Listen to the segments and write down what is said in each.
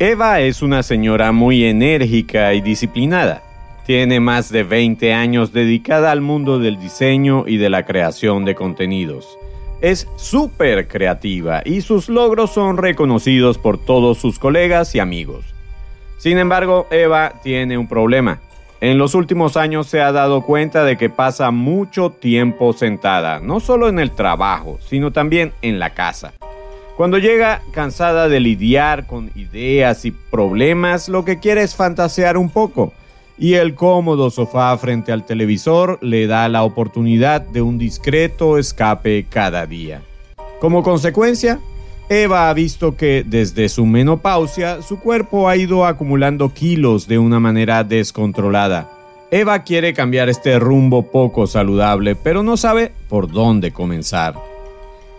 Eva es una señora muy enérgica y disciplinada. Tiene más de 20 años dedicada al mundo del diseño y de la creación de contenidos. Es súper creativa y sus logros son reconocidos por todos sus colegas y amigos. Sin embargo, Eva tiene un problema. En los últimos años se ha dado cuenta de que pasa mucho tiempo sentada, no solo en el trabajo, sino también en la casa. Cuando llega cansada de lidiar con ideas y problemas, lo que quiere es fantasear un poco. Y el cómodo sofá frente al televisor le da la oportunidad de un discreto escape cada día. Como consecuencia, Eva ha visto que desde su menopausia su cuerpo ha ido acumulando kilos de una manera descontrolada. Eva quiere cambiar este rumbo poco saludable, pero no sabe por dónde comenzar.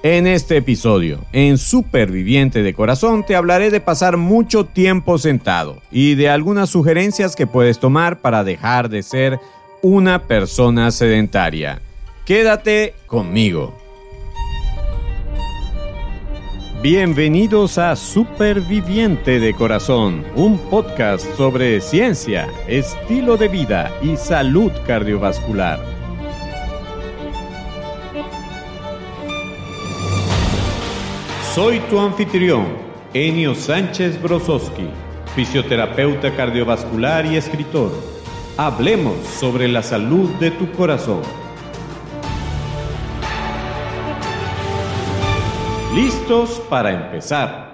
En este episodio, en Superviviente de Corazón, te hablaré de pasar mucho tiempo sentado y de algunas sugerencias que puedes tomar para dejar de ser una persona sedentaria. Quédate conmigo. Bienvenidos a Superviviente de Corazón, un podcast sobre ciencia, estilo de vida y salud cardiovascular. Soy tu anfitrión, Enio Sánchez Brososki, fisioterapeuta cardiovascular y escritor. Hablemos sobre la salud de tu corazón. ¿Listos para empezar?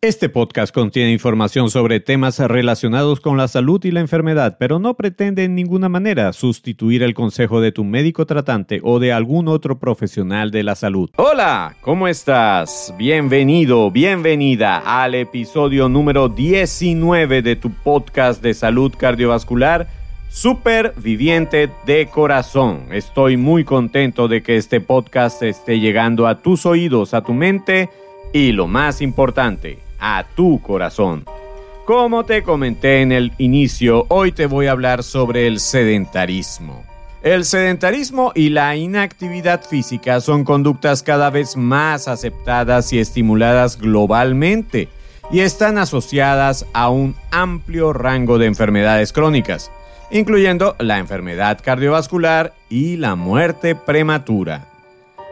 Este podcast contiene información sobre temas relacionados con la salud y la enfermedad, pero no pretende en ninguna manera sustituir el consejo de tu médico tratante o de algún otro profesional de la salud. Hola, ¿cómo estás? Bienvenido, bienvenida al episodio número 19 de tu podcast de salud cardiovascular. Superviviente de corazón. Estoy muy contento de que este podcast esté llegando a tus oídos, a tu mente y lo más importante, a tu corazón. Como te comenté en el inicio, hoy te voy a hablar sobre el sedentarismo. El sedentarismo y la inactividad física son conductas cada vez más aceptadas y estimuladas globalmente y están asociadas a un amplio rango de enfermedades crónicas, incluyendo la enfermedad cardiovascular y la muerte prematura.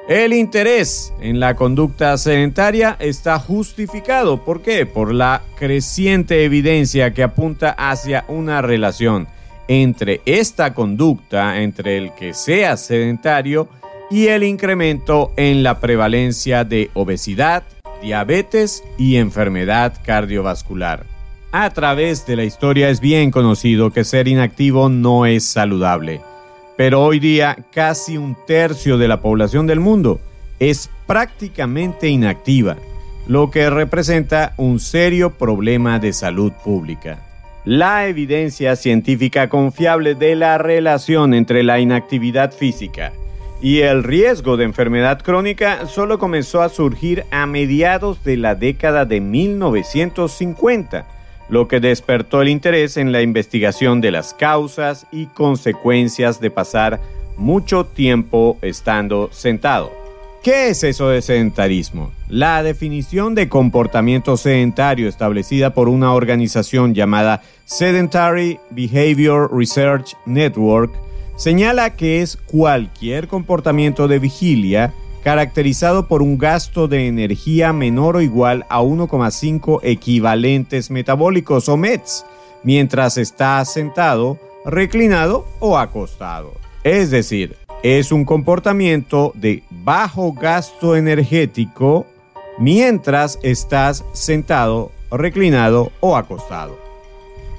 El interés en la conducta sedentaria está justificado. ¿Por qué? Por la creciente evidencia que apunta hacia una relación entre esta conducta, entre el que sea sedentario y el incremento en la prevalencia de obesidad, diabetes y enfermedad cardiovascular. A través de la historia es bien conocido que ser inactivo no es saludable pero hoy día casi un tercio de la población del mundo es prácticamente inactiva, lo que representa un serio problema de salud pública. La evidencia científica confiable de la relación entre la inactividad física y el riesgo de enfermedad crónica solo comenzó a surgir a mediados de la década de 1950 lo que despertó el interés en la investigación de las causas y consecuencias de pasar mucho tiempo estando sentado. ¿Qué es eso de sedentarismo? La definición de comportamiento sedentario establecida por una organización llamada Sedentary Behavior Research Network señala que es cualquier comportamiento de vigilia caracterizado por un gasto de energía menor o igual a 1,5 equivalentes metabólicos o METs, mientras está sentado, reclinado o acostado. Es decir, es un comportamiento de bajo gasto energético mientras estás sentado, reclinado o acostado.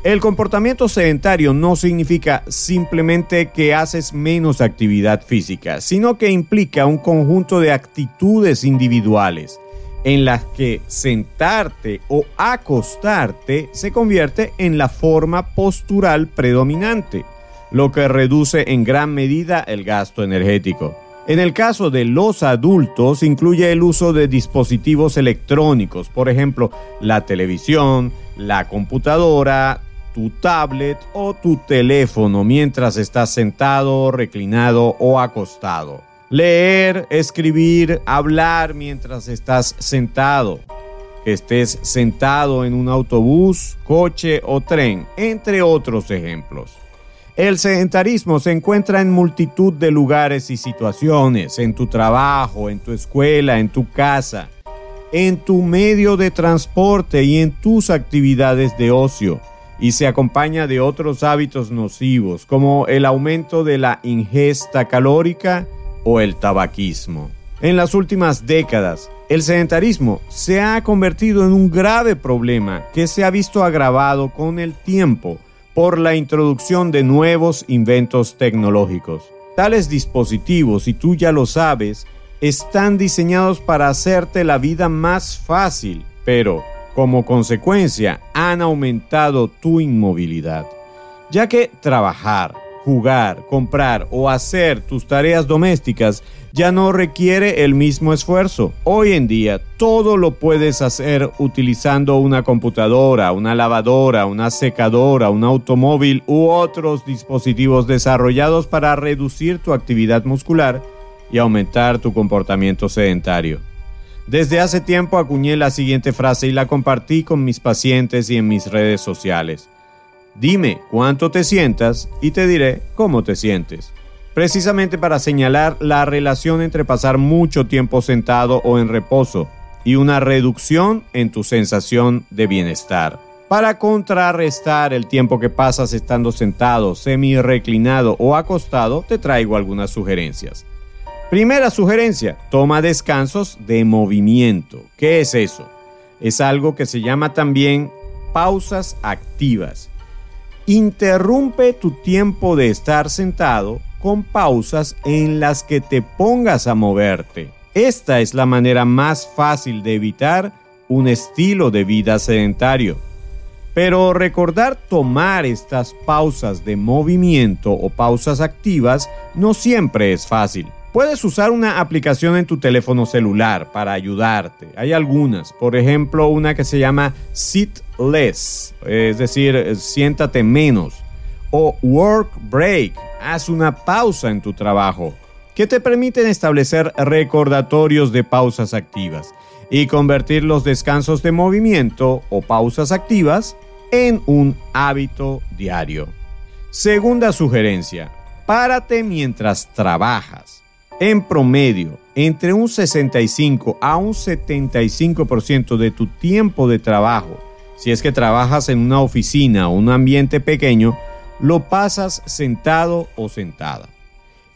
El comportamiento sedentario no significa simplemente que haces menos actividad física, sino que implica un conjunto de actitudes individuales en las que sentarte o acostarte se convierte en la forma postural predominante, lo que reduce en gran medida el gasto energético. En el caso de los adultos incluye el uso de dispositivos electrónicos, por ejemplo, la televisión, la computadora, tu tablet o tu teléfono mientras estás sentado, reclinado o acostado. Leer, escribir, hablar mientras estás sentado. que estés sentado en un autobús, coche o tren, entre otros ejemplos. El sedentarismo se encuentra en multitud de lugares y situaciones, en tu trabajo, en tu escuela, en tu casa, en tu medio de transporte y en tus actividades de ocio, y se acompaña de otros hábitos nocivos como el aumento de la ingesta calórica o el tabaquismo. En las últimas décadas, el sedentarismo se ha convertido en un grave problema que se ha visto agravado con el tiempo por la introducción de nuevos inventos tecnológicos. Tales dispositivos, y tú ya lo sabes, están diseñados para hacerte la vida más fácil, pero como consecuencia han aumentado tu inmovilidad, ya que trabajar, jugar, comprar o hacer tus tareas domésticas ya no requiere el mismo esfuerzo. Hoy en día todo lo puedes hacer utilizando una computadora, una lavadora, una secadora, un automóvil u otros dispositivos desarrollados para reducir tu actividad muscular y aumentar tu comportamiento sedentario. Desde hace tiempo acuñé la siguiente frase y la compartí con mis pacientes y en mis redes sociales. Dime cuánto te sientas y te diré cómo te sientes precisamente para señalar la relación entre pasar mucho tiempo sentado o en reposo y una reducción en tu sensación de bienestar. Para contrarrestar el tiempo que pasas estando sentado, semi reclinado o acostado, te traigo algunas sugerencias. Primera sugerencia, toma descansos de movimiento. ¿Qué es eso? Es algo que se llama también pausas activas. Interrumpe tu tiempo de estar sentado con pausas en las que te pongas a moverte. Esta es la manera más fácil de evitar un estilo de vida sedentario. Pero recordar tomar estas pausas de movimiento o pausas activas no siempre es fácil. Puedes usar una aplicación en tu teléfono celular para ayudarte. Hay algunas, por ejemplo, una que se llama Sit Less, es decir, siéntate menos o work break, haz una pausa en tu trabajo, que te permiten establecer recordatorios de pausas activas y convertir los descansos de movimiento o pausas activas en un hábito diario. Segunda sugerencia, párate mientras trabajas. En promedio, entre un 65 a un 75% de tu tiempo de trabajo, si es que trabajas en una oficina o un ambiente pequeño, lo pasas sentado o sentada.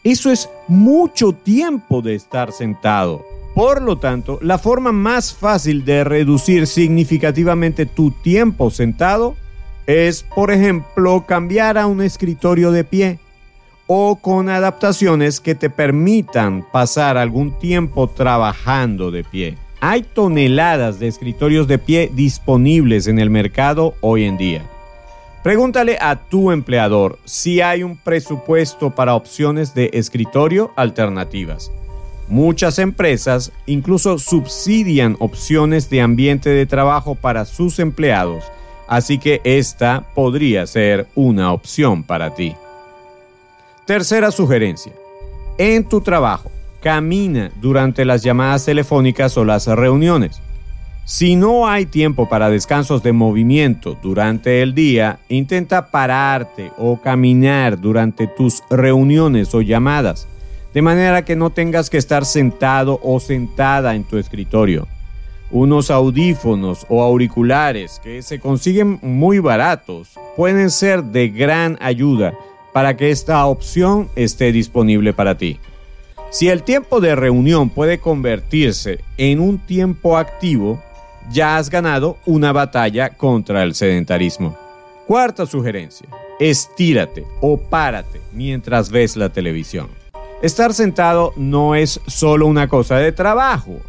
Eso es mucho tiempo de estar sentado. Por lo tanto, la forma más fácil de reducir significativamente tu tiempo sentado es, por ejemplo, cambiar a un escritorio de pie o con adaptaciones que te permitan pasar algún tiempo trabajando de pie. Hay toneladas de escritorios de pie disponibles en el mercado hoy en día. Pregúntale a tu empleador si hay un presupuesto para opciones de escritorio alternativas. Muchas empresas incluso subsidian opciones de ambiente de trabajo para sus empleados, así que esta podría ser una opción para ti. Tercera sugerencia. En tu trabajo, camina durante las llamadas telefónicas o las reuniones. Si no hay tiempo para descansos de movimiento durante el día, intenta pararte o caminar durante tus reuniones o llamadas, de manera que no tengas que estar sentado o sentada en tu escritorio. Unos audífonos o auriculares que se consiguen muy baratos pueden ser de gran ayuda para que esta opción esté disponible para ti. Si el tiempo de reunión puede convertirse en un tiempo activo, ya has ganado una batalla contra el sedentarismo. Cuarta sugerencia, estírate o párate mientras ves la televisión. Estar sentado no es solo una cosa de trabajo.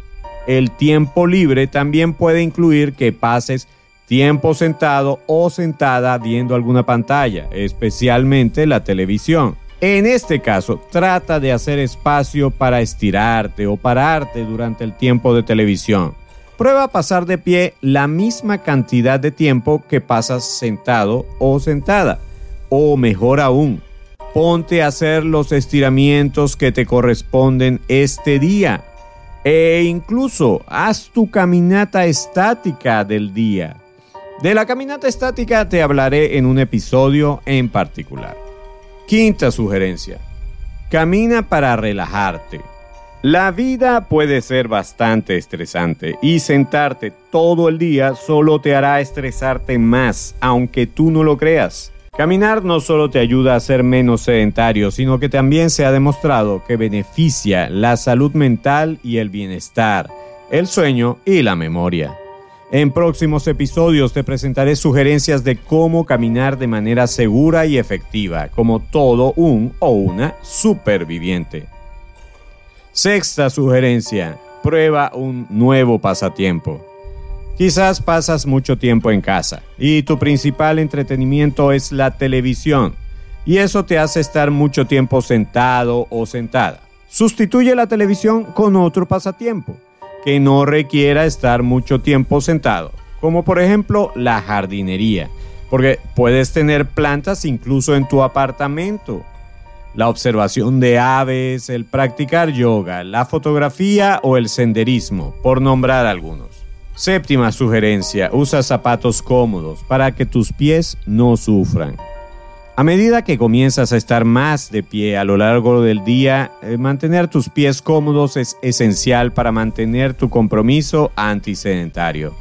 El tiempo libre también puede incluir que pases tiempo sentado o sentada viendo alguna pantalla, especialmente la televisión. En este caso, trata de hacer espacio para estirarte o pararte durante el tiempo de televisión. Prueba a pasar de pie la misma cantidad de tiempo que pasas sentado o sentada. O mejor aún, ponte a hacer los estiramientos que te corresponden este día. E incluso haz tu caminata estática del día. De la caminata estática te hablaré en un episodio en particular. Quinta sugerencia. Camina para relajarte. La vida puede ser bastante estresante y sentarte todo el día solo te hará estresarte más, aunque tú no lo creas. Caminar no solo te ayuda a ser menos sedentario, sino que también se ha demostrado que beneficia la salud mental y el bienestar, el sueño y la memoria. En próximos episodios te presentaré sugerencias de cómo caminar de manera segura y efectiva, como todo un o una superviviente. Sexta sugerencia, prueba un nuevo pasatiempo. Quizás pasas mucho tiempo en casa y tu principal entretenimiento es la televisión y eso te hace estar mucho tiempo sentado o sentada. Sustituye la televisión con otro pasatiempo que no requiera estar mucho tiempo sentado, como por ejemplo la jardinería, porque puedes tener plantas incluso en tu apartamento la observación de aves, el practicar yoga, la fotografía o el senderismo, por nombrar algunos. Séptima sugerencia, usa zapatos cómodos para que tus pies no sufran. A medida que comienzas a estar más de pie a lo largo del día, eh, mantener tus pies cómodos es esencial para mantener tu compromiso antisedentario.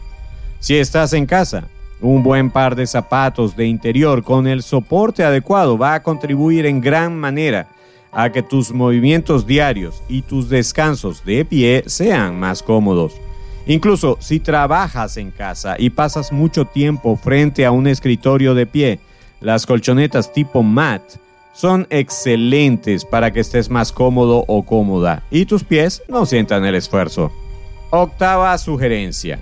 Si estás en casa, un buen par de zapatos de interior con el soporte adecuado va a contribuir en gran manera a que tus movimientos diarios y tus descansos de pie sean más cómodos. Incluso si trabajas en casa y pasas mucho tiempo frente a un escritorio de pie, las colchonetas tipo mat son excelentes para que estés más cómodo o cómoda y tus pies no sientan el esfuerzo. Octava sugerencia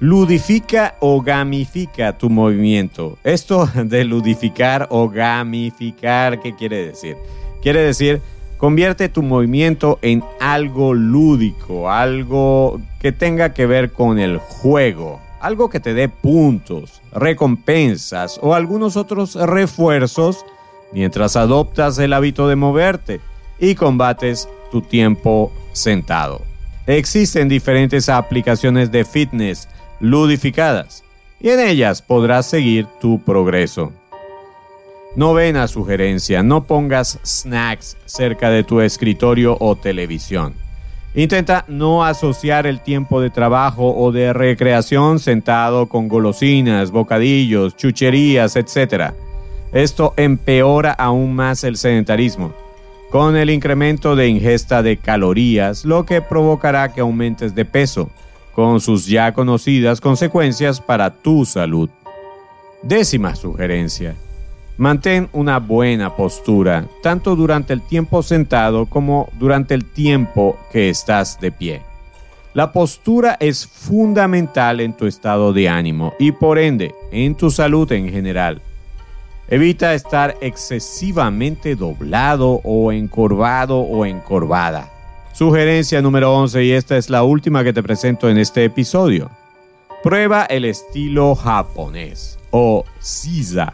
ludifica o gamifica tu movimiento. Esto de ludificar o gamificar, ¿qué quiere decir? Quiere decir, convierte tu movimiento en algo lúdico, algo que tenga que ver con el juego, algo que te dé puntos, recompensas o algunos otros refuerzos mientras adoptas el hábito de moverte y combates tu tiempo sentado. Existen diferentes aplicaciones de fitness ludificadas y en ellas podrás seguir tu progreso. Novena sugerencia, no pongas snacks cerca de tu escritorio o televisión. Intenta no asociar el tiempo de trabajo o de recreación sentado con golosinas, bocadillos, chucherías, etc. Esto empeora aún más el sedentarismo, con el incremento de ingesta de calorías, lo que provocará que aumentes de peso con sus ya conocidas consecuencias para tu salud. Décima sugerencia. Mantén una buena postura, tanto durante el tiempo sentado como durante el tiempo que estás de pie. La postura es fundamental en tu estado de ánimo y por ende en tu salud en general. Evita estar excesivamente doblado o encorvado o encorvada. Sugerencia número 11 y esta es la última que te presento en este episodio. Prueba el estilo japonés o sisa.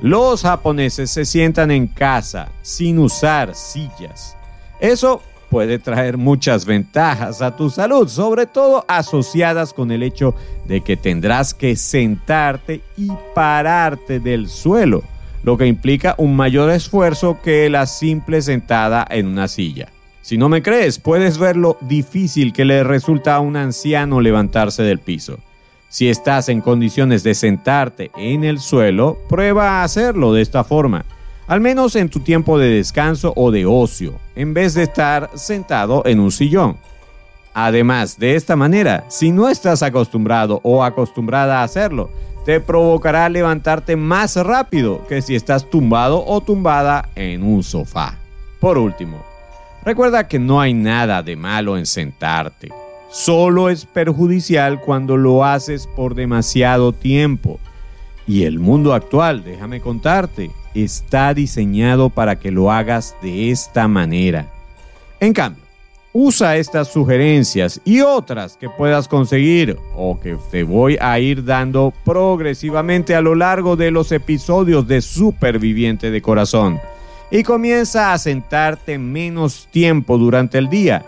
Los japoneses se sientan en casa sin usar sillas. Eso puede traer muchas ventajas a tu salud, sobre todo asociadas con el hecho de que tendrás que sentarte y pararte del suelo, lo que implica un mayor esfuerzo que la simple sentada en una silla. Si no me crees, puedes ver lo difícil que le resulta a un anciano levantarse del piso. Si estás en condiciones de sentarte en el suelo, prueba a hacerlo de esta forma, al menos en tu tiempo de descanso o de ocio, en vez de estar sentado en un sillón. Además, de esta manera, si no estás acostumbrado o acostumbrada a hacerlo, te provocará levantarte más rápido que si estás tumbado o tumbada en un sofá. Por último, Recuerda que no hay nada de malo en sentarte. Solo es perjudicial cuando lo haces por demasiado tiempo. Y el mundo actual, déjame contarte, está diseñado para que lo hagas de esta manera. En cambio, usa estas sugerencias y otras que puedas conseguir o que te voy a ir dando progresivamente a lo largo de los episodios de Superviviente de Corazón y comienza a sentarte menos tiempo durante el día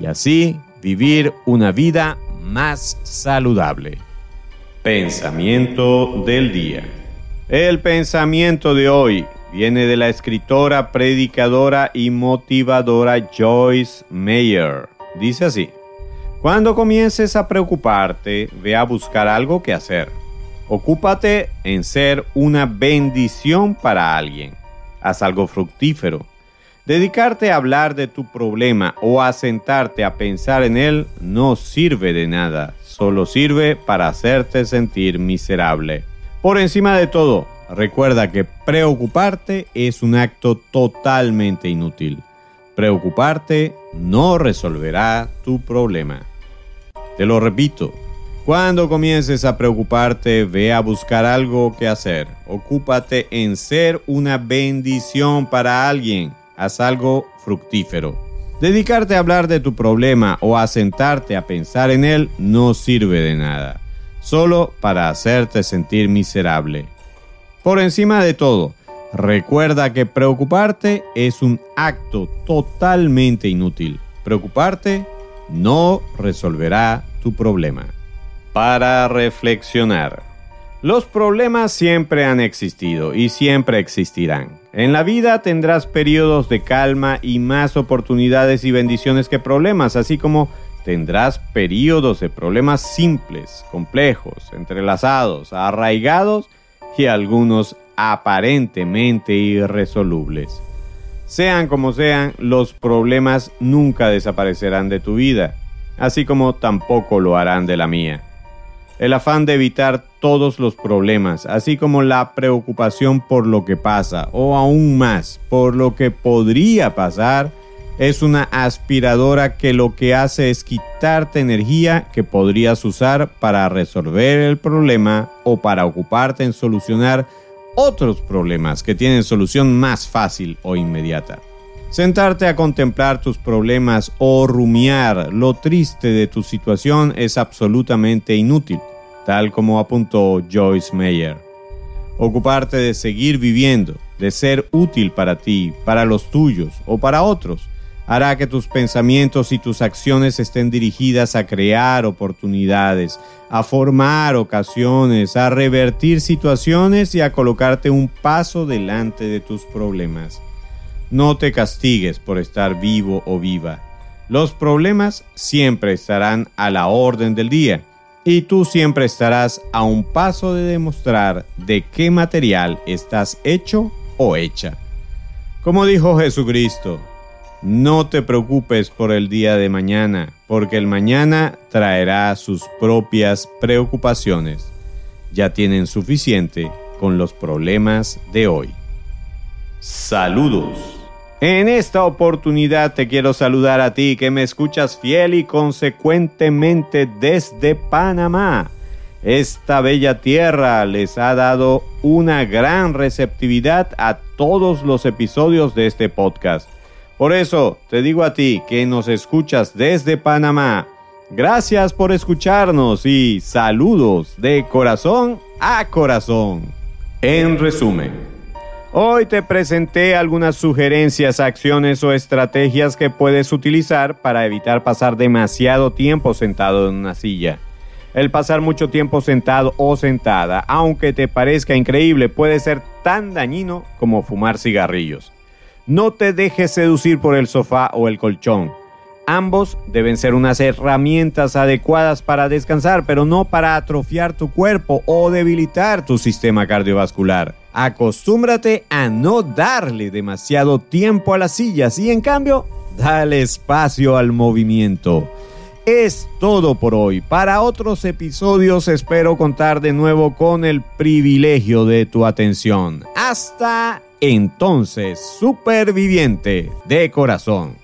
y así vivir una vida más saludable. Pensamiento del día. El pensamiento de hoy viene de la escritora, predicadora y motivadora Joyce Meyer. Dice así, cuando comiences a preocuparte, ve a buscar algo que hacer. Ocúpate en ser una bendición para alguien. Haz algo fructífero. Dedicarte a hablar de tu problema o a sentarte a pensar en él no sirve de nada, solo sirve para hacerte sentir miserable. Por encima de todo, Recuerda que preocuparte es un acto totalmente inútil. Preocuparte no resolverá tu problema. Te lo repito, cuando comiences a preocuparte, ve a buscar algo que hacer. Ocúpate en ser una bendición para alguien. Haz algo fructífero. Dedicarte a hablar de tu problema o a sentarte a pensar en él no sirve de nada, solo para hacerte sentir miserable. Por encima de todo, recuerda que preocuparte es un acto totalmente inútil. Preocuparte no resolverá tu problema. Para reflexionar. Los problemas siempre han existido y siempre existirán. En la vida tendrás periodos de calma y más oportunidades y bendiciones que problemas, así como tendrás periodos de problemas simples, complejos, entrelazados, arraigados y algunos aparentemente irresolubles. Sean como sean, los problemas nunca desaparecerán de tu vida, así como tampoco lo harán de la mía. El afán de evitar todos los problemas, así como la preocupación por lo que pasa, o aún más, por lo que podría pasar, es una aspiradora que lo que hace es quitarte energía que podrías usar para resolver el problema o para ocuparte en solucionar otros problemas que tienen solución más fácil o inmediata. Sentarte a contemplar tus problemas o rumiar lo triste de tu situación es absolutamente inútil, tal como apuntó Joyce Meyer. Ocuparte de seguir viviendo, de ser útil para ti, para los tuyos o para otros, hará que tus pensamientos y tus acciones estén dirigidas a crear oportunidades, a formar ocasiones, a revertir situaciones y a colocarte un paso delante de tus problemas. No te castigues por estar vivo o viva. Los problemas siempre estarán a la orden del día y tú siempre estarás a un paso de demostrar de qué material estás hecho o hecha. Como dijo Jesucristo, no te preocupes por el día de mañana, porque el mañana traerá sus propias preocupaciones. Ya tienen suficiente con los problemas de hoy. Saludos. En esta oportunidad te quiero saludar a ti que me escuchas fiel y consecuentemente desde Panamá. Esta bella tierra les ha dado una gran receptividad a todos los episodios de este podcast. Por eso te digo a ti que nos escuchas desde Panamá. Gracias por escucharnos y saludos de corazón a corazón. En resumen, hoy te presenté algunas sugerencias, acciones o estrategias que puedes utilizar para evitar pasar demasiado tiempo sentado en una silla. El pasar mucho tiempo sentado o sentada, aunque te parezca increíble, puede ser tan dañino como fumar cigarrillos. No te dejes seducir por el sofá o el colchón. Ambos deben ser unas herramientas adecuadas para descansar, pero no para atrofiar tu cuerpo o debilitar tu sistema cardiovascular. Acostúmbrate a no darle demasiado tiempo a las sillas y en cambio, dale espacio al movimiento. Es todo por hoy. Para otros episodios espero contar de nuevo con el privilegio de tu atención. Hasta entonces superviviente de corazón.